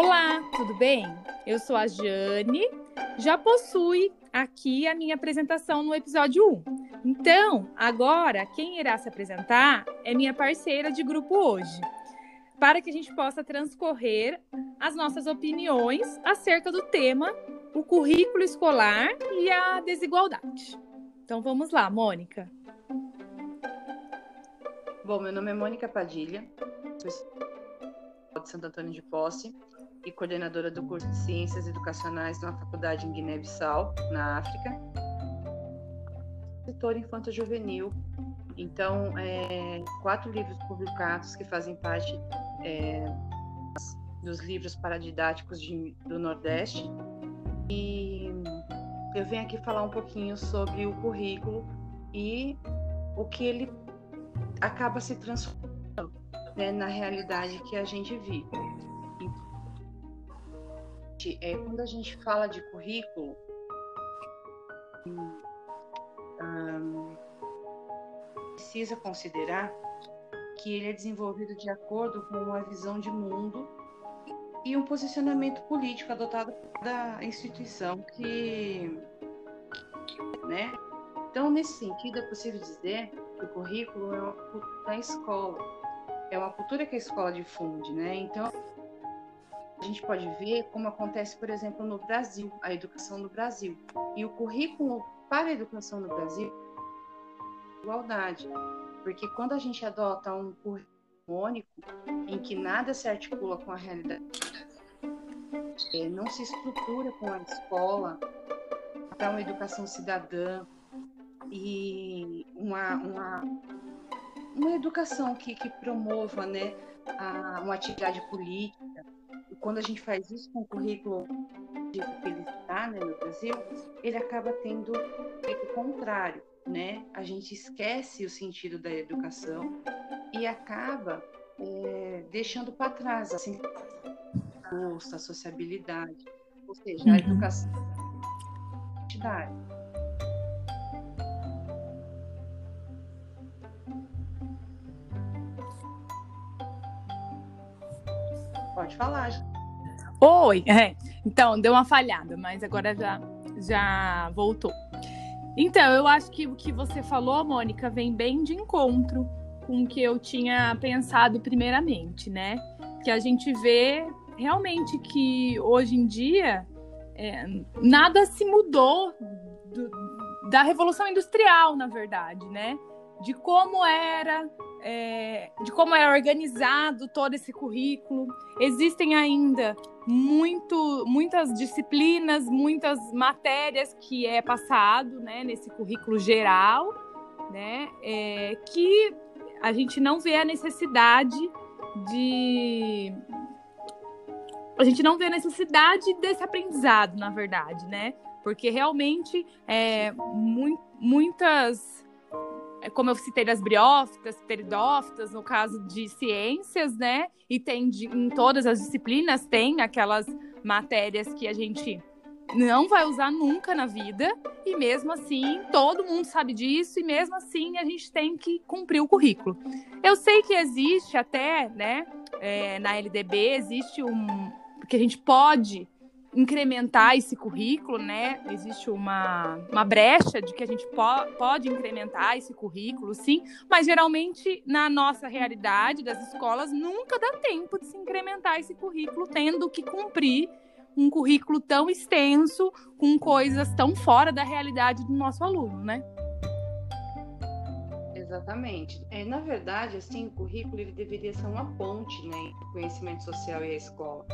Olá, tudo bem? Eu sou a Jane, já possui aqui a minha apresentação no episódio 1. Então, agora quem irá se apresentar é minha parceira de grupo hoje, para que a gente possa transcorrer as nossas opiniões acerca do tema, o currículo escolar e a desigualdade. Então vamos lá, Mônica. Bom, meu nome é Mônica Padilha, sou de Santo Antônio de Posse e coordenadora do curso de Ciências Educacionais de uma faculdade em Guiné-Bissau, na África. Editora infanto-juvenil. Então, é, quatro livros publicados que fazem parte é, dos livros paradidáticos de, do Nordeste. E eu venho aqui falar um pouquinho sobre o currículo e o que ele acaba se transformando né, na realidade que a gente vive é, quando a gente fala de currículo, hum, precisa considerar que ele é desenvolvido de acordo com uma visão de mundo e um posicionamento político adotado da instituição que, né? Então, nesse sentido, é possível dizer que o currículo é uma cultura da escola, é uma cultura que a escola difunde, né? Então, a gente pode ver como acontece, por exemplo, no Brasil, a educação no Brasil. E o currículo para a educação no Brasil é igualdade. Porque quando a gente adota um currículo único, em que nada se articula com a realidade, é, não se estrutura com a escola para uma educação cidadã e uma, uma, uma educação que, que promova né, a, uma atividade política, quando a gente faz isso com o currículo que ele está né, no Brasil, ele acaba tendo o contrário, né? A gente esquece o sentido da educação e acaba é, deixando para trás assim, a a sociabilidade, ou seja, a uhum. educação identidade. Pode falar. Oi! É. Então, deu uma falhada, mas agora já, já voltou. Então, eu acho que o que você falou, Mônica, vem bem de encontro com o que eu tinha pensado primeiramente, né? Que a gente vê realmente que hoje em dia é, nada se mudou do, da Revolução Industrial, na verdade, né? De como era é, de como é organizado todo esse currículo. Existem ainda muito, muitas disciplinas, muitas matérias que é passado né, nesse currículo geral, né, é, que a gente não vê a necessidade de. A gente não vê a necessidade desse aprendizado, na verdade, né? Porque realmente é, mu muitas como eu citei das briófitas, peridófitas, no caso de ciências, né? E tem de, em todas as disciplinas, tem aquelas matérias que a gente não vai usar nunca na vida, e mesmo assim, todo mundo sabe disso, e mesmo assim a gente tem que cumprir o currículo. Eu sei que existe até, né, é, na LDB, existe um. que a gente pode incrementar esse currículo, né? Existe uma, uma brecha de que a gente po pode incrementar esse currículo, sim, mas geralmente na nossa realidade das escolas nunca dá tempo de se incrementar esse currículo, tendo que cumprir um currículo tão extenso com coisas tão fora da realidade do nosso aluno, né? Exatamente. É, na verdade, assim, o currículo ele deveria ser uma ponte, né, entre o conhecimento social e a escola.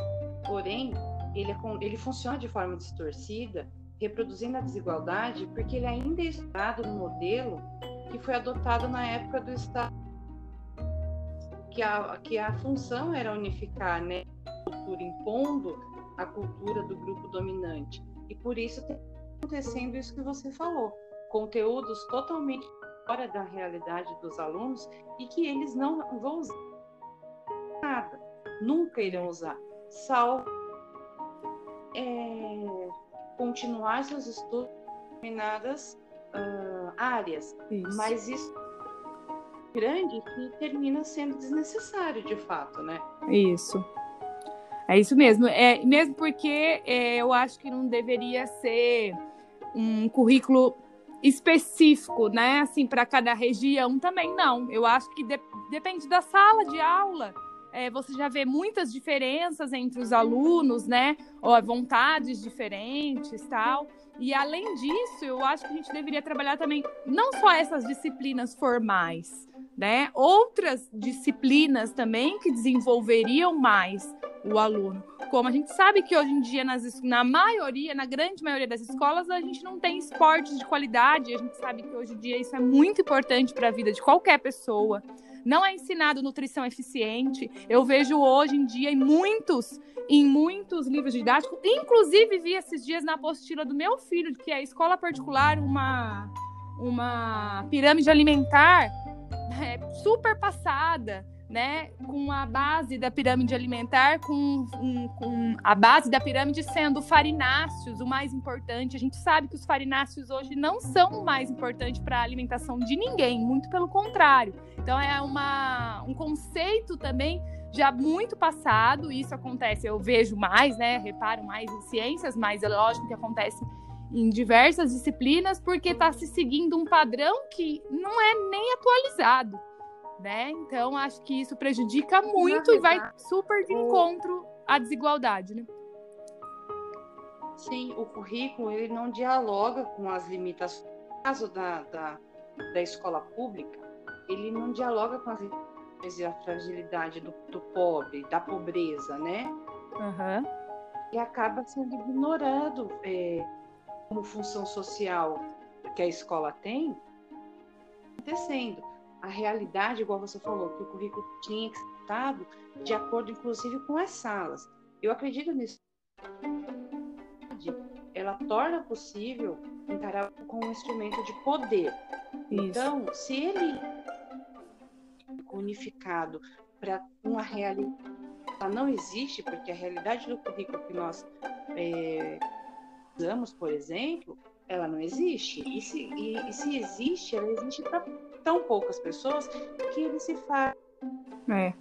Porém, ele, é, ele funciona de forma distorcida, reproduzindo a desigualdade, porque ele ainda é estudado no modelo que foi adotado na época do Estado, que a, que a função era unificar né, a cultura, impondo a cultura do grupo dominante. E por isso está acontecendo isso que você falou, conteúdos totalmente fora da realidade dos alunos e que eles não vão usar nada, nunca irão usar, salvo é, continuar seus estudos em determinadas uh, áreas. Isso. Mas isso é grande que termina sendo desnecessário de fato, né? Isso. É isso mesmo. É, mesmo porque é, eu acho que não deveria ser um currículo específico, né? Assim, para cada região também não. Eu acho que de, depende da sala de aula. É, você já vê muitas diferenças entre os alunos, né? Ou vontades diferentes, tal. E além disso, eu acho que a gente deveria trabalhar também não só essas disciplinas formais, né? Outras disciplinas também que desenvolveriam mais o aluno. Como a gente sabe que hoje em dia, nas, na maioria, na grande maioria das escolas, a gente não tem esportes de qualidade. A gente sabe que hoje em dia isso é muito importante para a vida de qualquer pessoa. Não é ensinado nutrição eficiente. Eu vejo hoje em dia em muitos, em muitos livros didáticos, inclusive vi esses dias na apostila do meu filho, que é a escola particular, uma, uma pirâmide alimentar é, super passada, né, com a base da pirâmide alimentar, com, um, com, a base da pirâmide sendo farináceos, o mais importante. A gente sabe que os farináceos hoje não são o mais importante para a alimentação de ninguém, muito pelo contrário. Então é uma, um conceito também já muito passado, isso acontece, eu vejo mais, né, reparo mais em ciências, mas é lógico que acontece em diversas disciplinas, porque está se seguindo um padrão que não é nem atualizado, né? Então, acho que isso prejudica muito e vai super de encontro à desigualdade, né? Sim, o currículo ele não dialoga com as limitações. No caso da, da, da escola pública, ele não dialoga com as limitações e a fragilidade do, do pobre, da pobreza, né? Uhum. E acaba sendo ignorado é, como função social que a escola tem, acontecendo. A realidade, igual você falou, que o currículo tinha que ser dado de acordo, inclusive, com as salas. Eu acredito nisso. Ela torna possível encarar como um instrumento de poder. Isso. Então, se ele unificado para uma realidade, ela não existe, porque a realidade do currículo que nós é, usamos, por exemplo, ela não existe. E se, e, e se existe, ela existe para tão poucas pessoas que ele se faz é.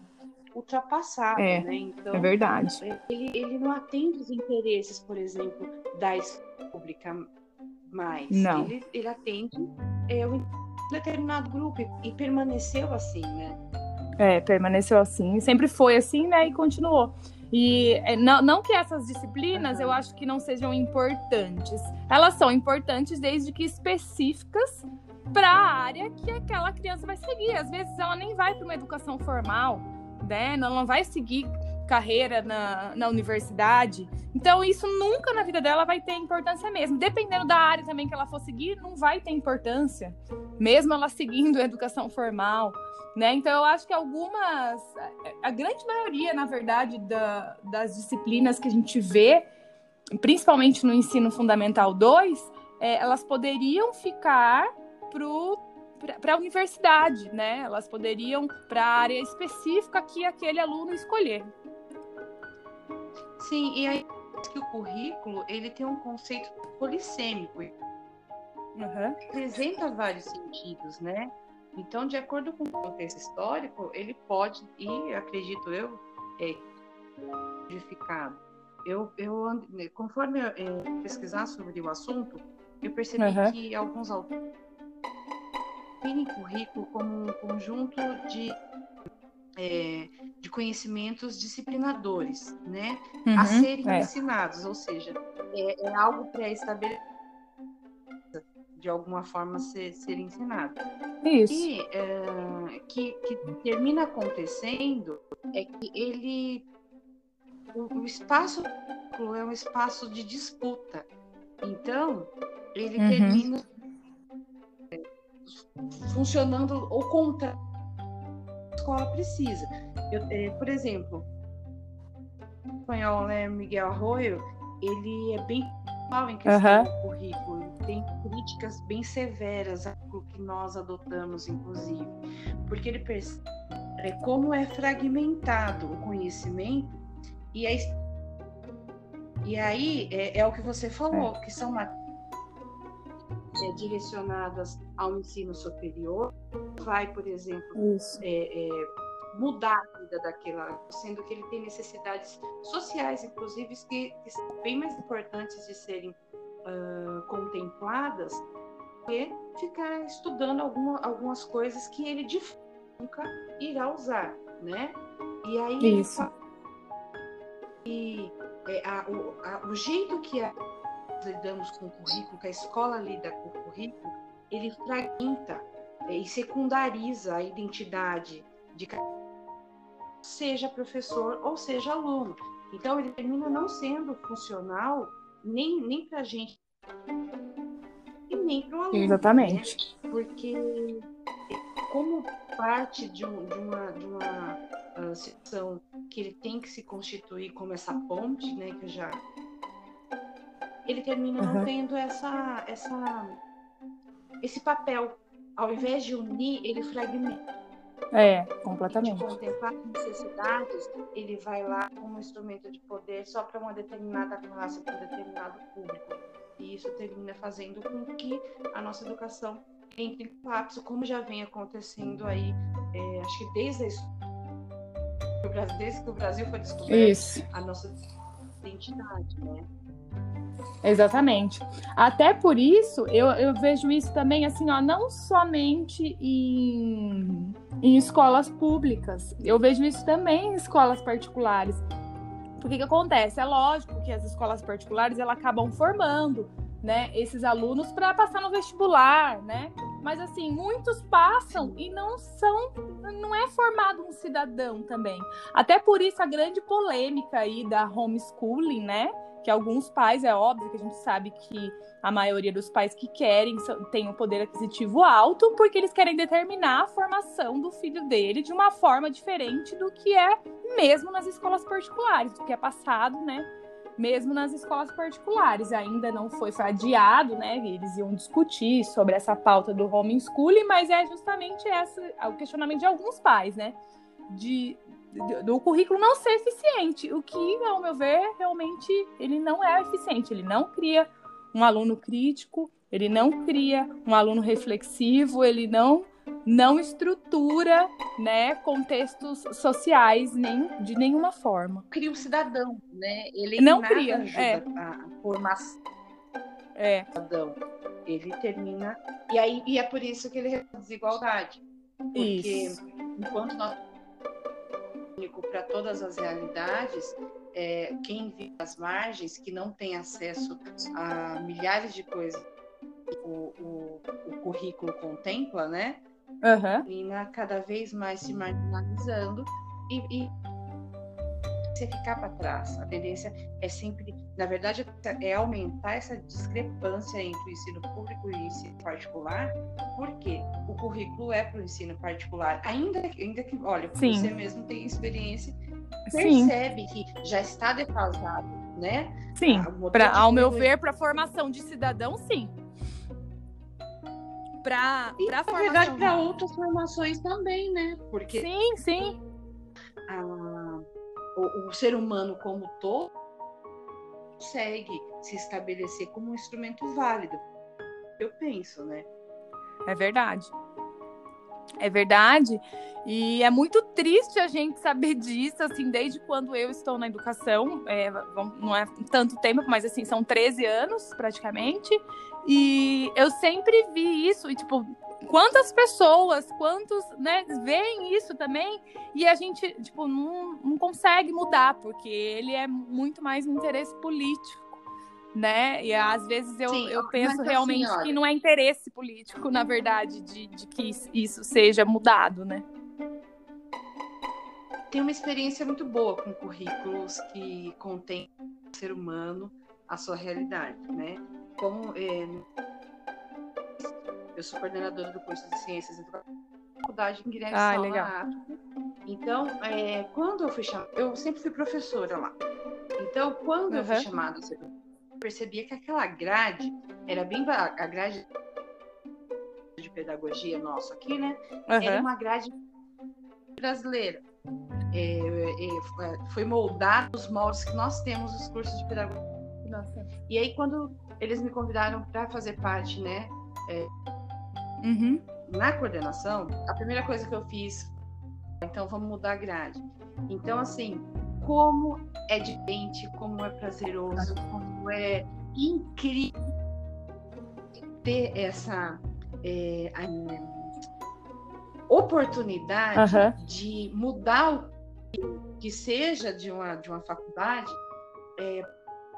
ultrapassado, é. né? Então, é verdade. Ele, ele não atende os interesses, por exemplo, da escola pública mais. Não. Ele, ele atende é, um determinado grupo e, e permaneceu assim, né? É, permaneceu assim. Sempre foi assim, né? E continuou. E é, não, não que essas disciplinas eu acho que não sejam importantes. Elas são importantes desde que específicas para a área que aquela criança vai seguir. Às vezes ela nem vai para uma educação formal, né? Ela não vai seguir carreira na, na universidade. Então, isso nunca na vida dela vai ter importância mesmo. Dependendo da área também que ela for seguir, não vai ter importância. Mesmo ela seguindo a educação formal. Né? Então, eu acho que algumas, a grande maioria, na verdade, da, das disciplinas que a gente vê, principalmente no ensino fundamental 2, é, elas poderiam ficar para a universidade, né? Elas poderiam para a área específica que aquele aluno escolher. Sim, e aí que o currículo ele tem um conceito polissêmico, uhum. apresenta vários sentidos, né? Então, de acordo com o contexto histórico, ele pode, e acredito eu, é modificado. Eu, eu, conforme eu, eu pesquisar sobre o assunto, eu percebi uhum. que alguns autores definem currículo como um conjunto de, é, de conhecimentos disciplinadores, né, uhum, a serem é. ensinados, ou seja, é, é algo pré-estabelecido de alguma forma ser, ser ensinado. Isso. E é, que, que termina acontecendo é que ele. O, o espaço é um espaço de disputa. Então, ele uhum. termina é, funcionando o contrário escola precisa. Eu, é, por exemplo, o espanhol né, Miguel Arroyo, ele é bem em questão uhum. do currículo. Tem críticas bem severas ao que nós adotamos, inclusive, porque ele percebe como é fragmentado o conhecimento e, a, e aí é, é, o que você falou, é. que são matérias é, direcionadas ao ensino superior, vai, por exemplo, é, é, mudar a vida daquela, sendo que ele tem necessidades sociais, inclusive, que, que são bem mais importantes de serem uh, contempladas que ficar estudando alguma, algumas coisas que ele de nunca irá usar, né? E aí Isso. e é, a, o, a, o jeito que a, lidamos com o currículo, que a escola lida com o currículo, ele fragmenta é, e secundariza a identidade de seja professor ou seja aluno. Então ele termina não sendo funcional nem, nem para a gente e nem para o aluno. Exatamente. Né? Porque como parte de, um, de uma, de uma uh, situação que ele tem que se constituir como essa ponte, né, que eu já ele termina uhum. não tendo essa, essa, esse papel. Ao invés de unir, ele fragmenta. É, completamente. De contemplar necessidades, ele vai lá como instrumento de poder só para uma determinada classe, para um determinado público. E isso termina fazendo com que a nossa educação entre em colapso, como já vem acontecendo aí, é, acho que desde, a, desde que o Brasil foi descoberto, isso. a nossa identidade, né? Exatamente. Até por isso, eu, eu vejo isso também, assim, ó, não somente em, em escolas públicas, eu vejo isso também em escolas particulares. Porque que acontece? É lógico que as escolas particulares elas acabam formando né, esses alunos para passar no vestibular, né? Mas assim, muitos passam e não são, não é formado um cidadão também. Até por isso a grande polêmica aí da homeschooling, né? que alguns pais, é óbvio que a gente sabe que a maioria dos pais que querem tem um poder aquisitivo alto, porque eles querem determinar a formação do filho dele de uma forma diferente do que é mesmo nas escolas particulares, do que é passado, né? Mesmo nas escolas particulares, ainda não foi, adiado, né? Eles iam discutir sobre essa pauta do homeschooling, mas é justamente essa, o questionamento de alguns pais, né? De do currículo não ser eficiente, o que, ao meu ver, realmente ele não é eficiente. Ele não cria um aluno crítico, ele não cria um aluno reflexivo, ele não não estrutura, né, contextos sociais nem de nenhuma forma. Cria um cidadão, né? Ele não cria, ajuda é. a formação é. cidadão. Ele termina e aí e é por isso que ele reduz desigualdade, porque isso. enquanto nós único para todas as realidades, é, quem vive às margens, que não tem acesso a milhares de coisas o, o, o currículo contempla, né? Uhum. Cada vez mais se marginalizando e, e você ficar para trás. A tendência é sempre, na verdade, é aumentar essa discrepância entre o ensino público e o ensino particular, porque o currículo é para o ensino particular. Ainda, ainda que, olha, Sim. você mesmo tem experiência, percebe Sim. que já está defasado, né? Sim, pra, ao meu ver, para formação de cidadão, sim. Para a formação. Na verdade, para outras formações também, né? Porque sim, sim. A, o, o ser humano como todo consegue se estabelecer como um instrumento válido. Eu penso, né? É verdade. É verdade. E é muito triste a gente saber disso, assim, desde quando eu estou na educação. É, não é tanto tempo, mas assim, são 13 anos praticamente. E eu sempre vi isso, e tipo, quantas pessoas, quantos, né, veem isso também e a gente, tipo, não, não consegue mudar, porque ele é muito mais um interesse político, né? E às vezes eu, Sim, eu penso realmente que não é interesse político, na verdade, de, de que isso seja mudado, né? Tem uma experiência muito boa com currículos que contém o ser humano, a sua realidade, né? Como é, eu sou coordenadora do curso de Ciências e Faculdade em Guilherme ah, legal. Então, é, quando eu fui chamada, eu sempre fui professora lá. Então, quando uhum. eu fui chamada, eu percebia que aquela grade era bem a grade de pedagogia nossa aqui, né? Uhum. Era uma grade brasileira. É, é, é foi moldada nos moldes que nós temos os cursos de pedagogia. Nossa. E aí, quando eles me convidaram para fazer parte, né? É, Uhum. Na coordenação, a primeira coisa que eu fiz então vamos mudar a grade. Então, assim, como é diferente, como é prazeroso, como é incrível ter essa é, oportunidade uhum. de mudar o que seja de uma, de uma faculdade é,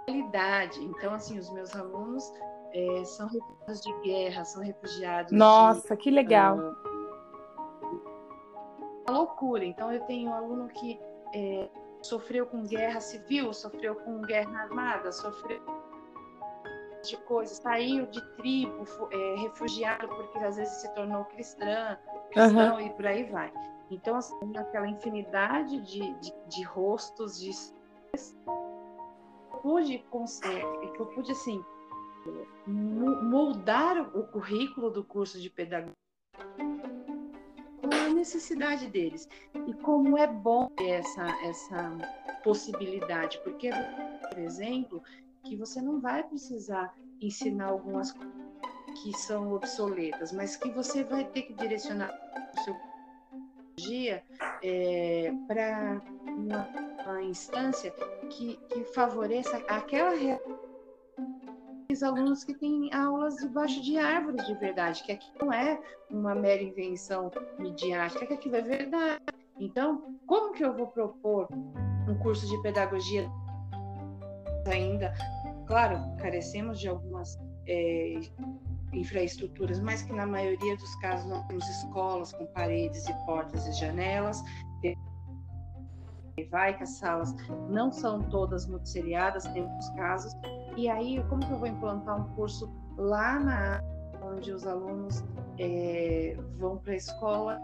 qualidade. Então, assim, os meus alunos é, são refugiados de guerra, são refugiados. Nossa, de, que legal! Uh, uma loucura. Então, eu tenho um aluno que é, sofreu com guerra civil, sofreu com guerra armada, sofreu de coisas, saiu de tribo, é, refugiado porque às vezes se tornou cristã, cristão uhum. e por aí vai. Então, assim, aquela infinidade de, de, de rostos, de pude que eu pude assim moldar o currículo do curso de pedagogia com a necessidade deles. E como é bom essa essa possibilidade porque por exemplo que você não vai precisar ensinar algumas coisas que são obsoletas mas que você vai ter que direcionar o seu dia é, para uma, uma, instância que, que favoreça aquela os alunos que têm aulas debaixo de árvores de verdade, que aqui não é uma mera invenção midiática, que aquilo é verdade. Então, como que eu vou propor um curso de pedagogia ainda? Claro, carecemos de algumas é, infraestruturas, mas que na maioria dos casos nós temos escolas com paredes e portas e janelas. Vai que as salas não são todas multisseriadas, temos casos. E aí, como que eu vou implantar um curso lá na onde os alunos é, vão para a escola,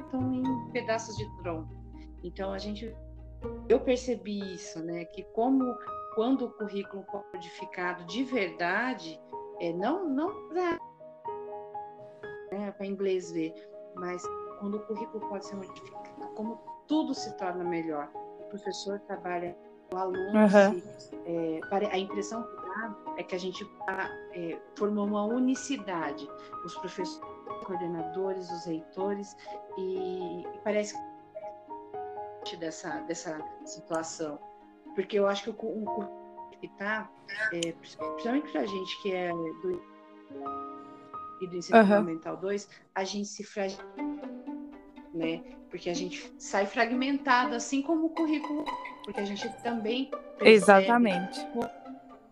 estão em pedaços de tronco. Então a gente, eu percebi isso, né? Que como quando o currículo codificado de verdade, é, não, não para né, inglês ver, mas quando o currículo pode ser modificado, como tudo se torna melhor. O professor trabalha o aluno, uhum. é, a impressão que dá é que a gente tá, é, formou uma unicidade. Os professores, os coordenadores, os reitores, e, e parece que dessa, dessa situação. Porque eu acho que o, o que tá, é, principalmente para a gente que é do, e do ensino uhum. fundamental 2, a gente se fragiliza, né? Porque a gente sai fragmentado, assim como o currículo, porque a gente também Exatamente.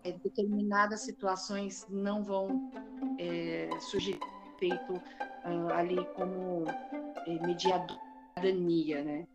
É, determinadas situações não vão é, surgir feito uh, ali como é, mediadania, né?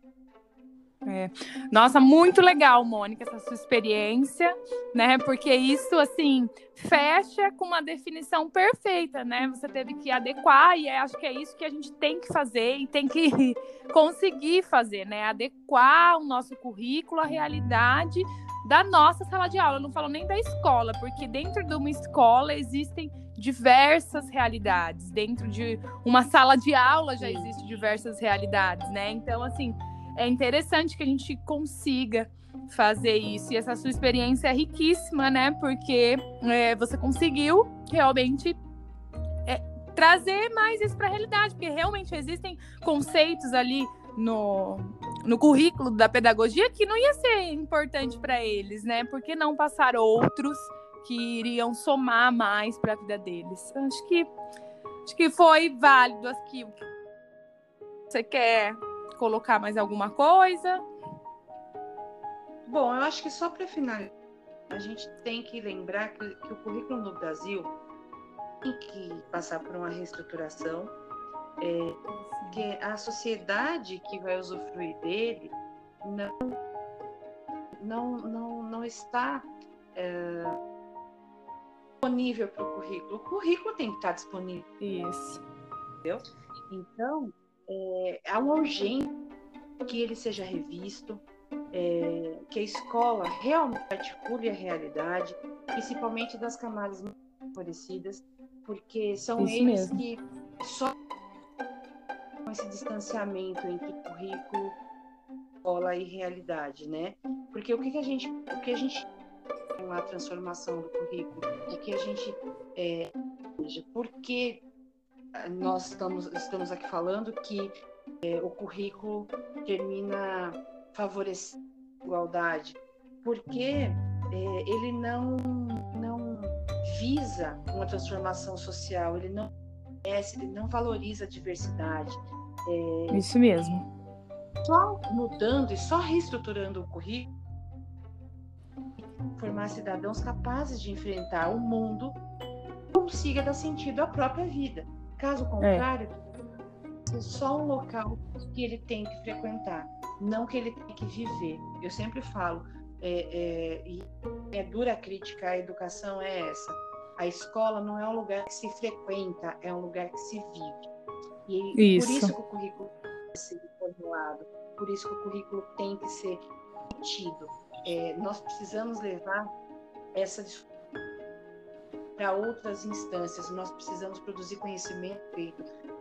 É. Nossa, muito legal, Mônica, essa sua experiência, né? Porque isso, assim, fecha com uma definição perfeita, né? Você teve que adequar, e é, acho que é isso que a gente tem que fazer e tem que conseguir fazer, né? Adequar o nosso currículo à realidade da nossa sala de aula. Eu não falo nem da escola, porque dentro de uma escola existem diversas realidades. Dentro de uma sala de aula já existem diversas realidades, né? Então, assim é interessante que a gente consiga fazer isso. E essa sua experiência é riquíssima, né? Porque é, você conseguiu realmente é, trazer mais isso para a realidade, porque realmente existem conceitos ali no, no currículo da pedagogia que não ia ser importante para eles, né? Porque não passar outros que iriam somar mais para a vida deles. Acho que acho que foi válido aqui. Você quer colocar mais alguma coisa? Bom, eu acho que só para finalizar, a gente tem que lembrar que, que, o currículo no Brasil tem que passar por uma reestruturação, é, que a sociedade que vai usufruir dele não, não, não, não está é, disponível para o currículo. O currículo tem que estar disponível. Isso. Entendeu? Então, é, há uma urgência que ele seja revisto, é, que a escola realmente articule a realidade, principalmente das camadas mais favorecidas, porque são Isso eles mesmo. que só com esse distanciamento entre currículo, escola e realidade, né? Porque o que, que a gente, o que a gente com a transformação do currículo, o que a gente é, porque nós estamos, estamos aqui falando que é, o currículo termina favorecendo a igualdade, porque é, ele não, não visa uma transformação social, ele não ele não valoriza a diversidade. É, Isso mesmo. Só mudando e só reestruturando o currículo, formar cidadãos capazes de enfrentar o mundo consiga dar sentido à própria vida. Caso é. contrário, é. só um local que ele tem que frequentar, não que ele tem que viver. Eu sempre falo, é, é, e é dura crítica à educação é essa. A escola não é um lugar que se frequenta, é um lugar que se vive. E isso. por isso que o currículo tem que ser formulado, por isso que o currículo tem que ser tido. É, nós precisamos levar essa para outras instâncias. Nós precisamos produzir conhecimento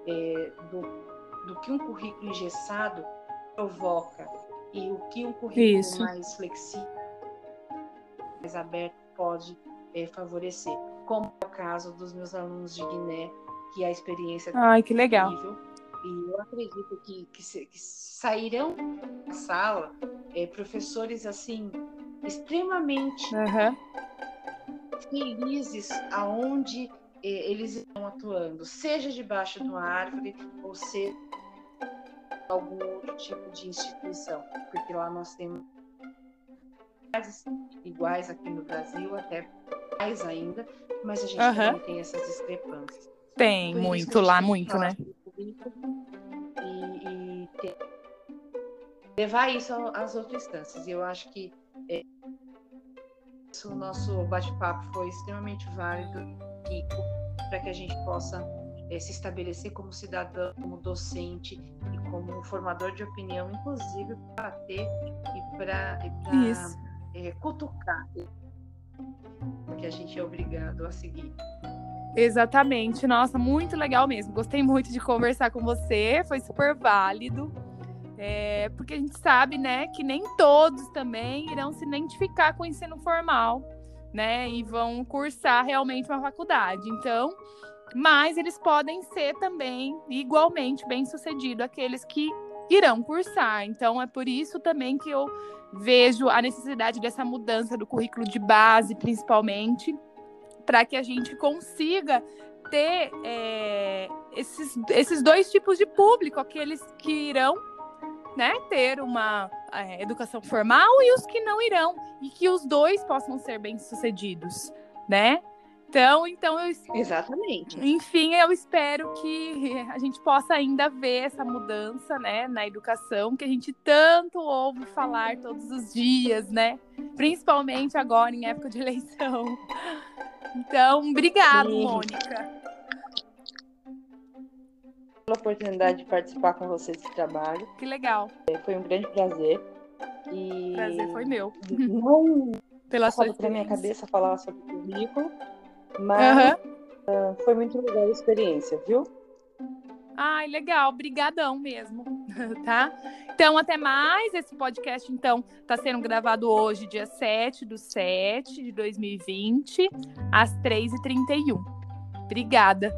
é, do, do que um currículo engessado provoca e o que um currículo Isso. mais flexível, mais aberto pode é, favorecer, como é o caso dos meus alunos de Guiné, que a experiência Ai, que legal. Incrível, e eu acredito que, que, que sairão da sala é, professores assim extremamente uhum. Felizes aonde é, eles estão atuando, seja debaixo de uma árvore ou seja algum outro tipo de instituição, porque lá nós temos iguais aqui no Brasil, até mais ainda, mas a gente uhum. também tem essas discrepâncias. Tem Por muito lá, muito, né? E, e ter, levar isso às outras instâncias. E eu acho que o nosso bate-papo foi extremamente válido e para que a gente possa é, se estabelecer como cidadão, como docente e como formador de opinião, inclusive para ter e para é, cutucar que a gente é obrigado a seguir. Exatamente, nossa, muito legal mesmo. Gostei muito de conversar com você, foi super válido. É, porque a gente sabe, né, que nem todos também irão se identificar com o ensino formal, né, e vão cursar realmente uma faculdade. Então, mas eles podem ser também igualmente bem-sucedidos aqueles que irão cursar. Então é por isso também que eu vejo a necessidade dessa mudança do currículo de base, principalmente, para que a gente consiga ter é, esses, esses dois tipos de público, aqueles que irão né, ter uma é, educação formal e os que não irão, e que os dois possam ser bem-sucedidos, né? Então, então eu, exatamente. Enfim, eu espero que a gente possa ainda ver essa mudança, né, na educação que a gente tanto ouve falar todos os dias, né? Principalmente agora em época de eleição. Então, obrigado, Sim. Mônica. Pela oportunidade de participar com você desse trabalho. Que legal. É, foi um grande prazer. E prazer foi meu. Não pela sua para minha cabeça falar sobre o currículo mas uhum. uh, foi muito legal a experiência, viu? Ai, legal, brigadão mesmo, tá? Então, até mais. Esse podcast, então, está sendo gravado hoje, dia 7 do 7 de 2020, às 3h31. Obrigada.